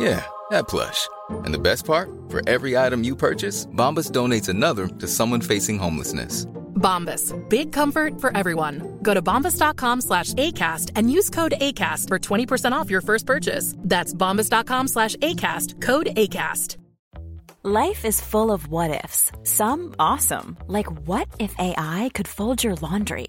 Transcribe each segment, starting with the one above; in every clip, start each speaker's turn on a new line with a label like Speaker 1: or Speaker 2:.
Speaker 1: Yeah, that plush. And the best part? For every item you purchase, Bombas donates another to someone facing homelessness.
Speaker 2: Bombas. Big comfort for everyone. Go to bombas.com slash ACAST and use code ACAST for 20% off your first purchase. That's bombas.com slash ACAST. Code ACAST.
Speaker 3: Life is full of what ifs. Some awesome. Like what if AI could fold your laundry?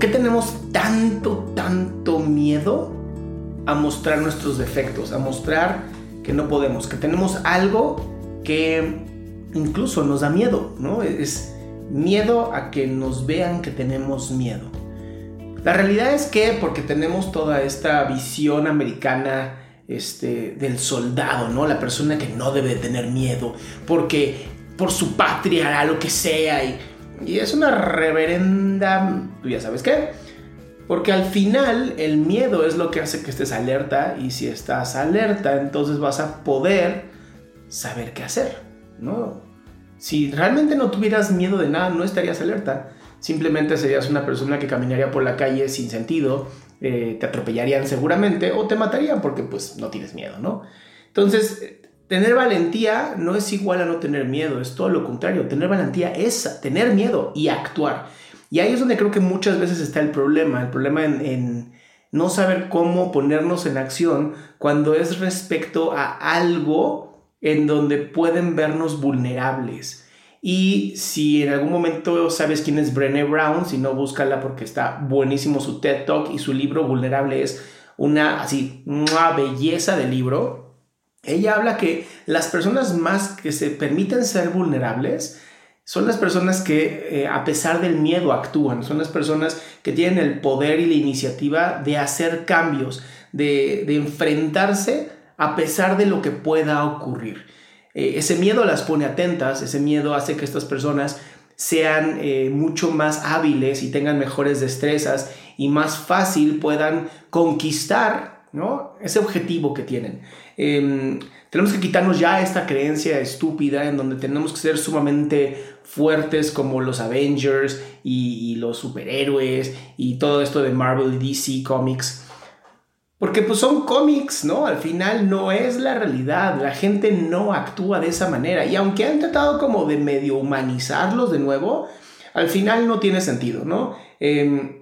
Speaker 4: Qué tenemos tanto, tanto miedo a mostrar nuestros defectos, a mostrar que no podemos, que tenemos algo que incluso nos da miedo, ¿no? Es miedo a que nos vean que tenemos miedo. La realidad es que porque tenemos toda esta visión americana este, del soldado, ¿no? La persona que no debe tener miedo, porque por su patria hará lo que sea y, y es una reverenda, tú ya sabes qué, porque al final el miedo es lo que hace que estés alerta y si estás alerta entonces vas a poder saber qué hacer, ¿no? Si realmente no tuvieras miedo de nada no estarías alerta, simplemente serías una persona que caminaría por la calle sin sentido, eh, te atropellarían seguramente o te matarían porque pues no tienes miedo, ¿no? Entonces, tener valentía no es igual a no tener miedo, es todo lo contrario, tener valentía es tener miedo y actuar. Y ahí es donde creo que muchas veces está el problema, el problema en, no saber cómo ponernos en acción cuando es respecto a algo en donde pueden vernos vulnerables. Y si en algún momento sabes quién es Brené Brown, si no, búscala porque está buenísimo su TED Talk y su libro Vulnerable es una así, una belleza de libro. Ella habla que las personas más que se permiten ser vulnerables, son las personas que eh, a pesar del miedo actúan, son las personas que tienen el poder y la iniciativa de hacer cambios, de, enfrentarse a pesar de lo que pueda ocurrir. Eh, ese miedo las pone atentas, ese miedo hace que estas personas sean eh, mucho más hábiles y tengan mejores destrezas y más fácil puedan conquistar ¿no? ese objetivo que tienen. Eh, tenemos que quitarnos ya esta creencia estúpida en donde tenemos que ser sumamente fuertes como los Avengers y, los superhéroes y todo esto de Marvel y DC Comics. Porque pues son cómics, ¿no? Al final no es la realidad, la gente no actúa de esa manera. Y aunque han tratado como de medio humanizarlos de nuevo, al final no tiene sentido, ¿no? Eh,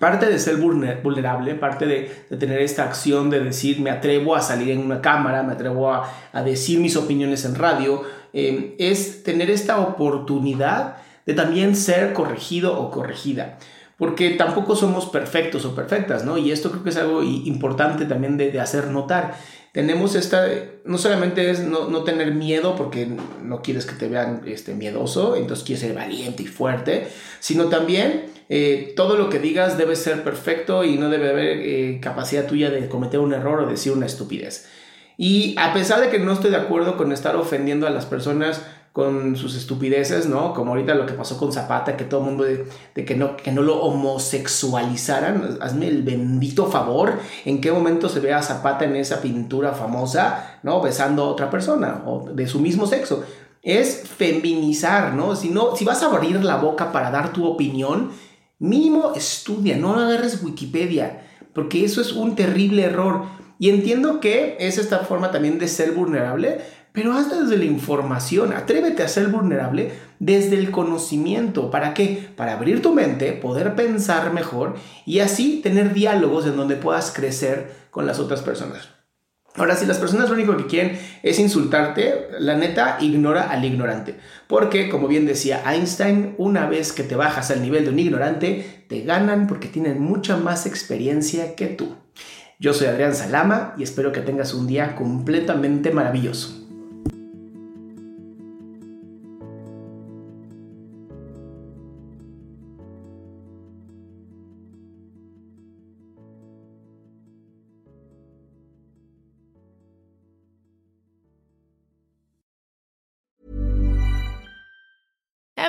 Speaker 4: parte de ser vulnerable, parte de, tener esta acción de decir me atrevo a salir en una cámara, me atrevo a, decir mis opiniones en radio, eh, es tener esta oportunidad de también ser corregido o corregida porque tampoco somos perfectos o perfectas, ¿no? Y esto creo que es algo importante también de, de hacer notar. Tenemos esta, no solamente es no, no, tener miedo porque no quieres que te vean este, miedoso, entonces quieres ser valiente y fuerte, sino también eh, todo lo que digas debe ser perfecto y no debe haber eh, capacidad tuya de cometer un error o decir una estupidez. Y a pesar de que no estoy de acuerdo con estar ofendiendo a las personas con sus estupideces, ¿no? Como ahorita lo que pasó con Zapata, que todo el mundo de, de, que, no, que no lo homosexualizaran. Hazme el bendito favor. ¿En qué momento se ve a Zapata en esa pintura famosa, ¿no? Besando a otra persona o de su mismo sexo. Es feminizar, ¿no? Si, no, si vas a abrir la boca para dar tu opinión, mínimo estudia, no agarres Wikipedia, porque eso es un terrible error. Y entiendo que es esta forma también de ser vulnerable, pero hazlo desde la información. Atrévete a ser vulnerable desde el conocimiento. ¿Para qué? Para abrir tu mente, poder pensar mejor y así tener diálogos en donde puedas crecer con las otras personas. Ahora, si las personas lo único que quieren es insultarte, la neta, ignora al ignorante. Porque, como bien decía Einstein, una vez que te bajas al nivel de un ignorante, te ganan porque tienen mucha más experiencia que tú. Yo soy Adrián Salama y espero que tengas un día completamente maravilloso.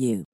Speaker 5: you.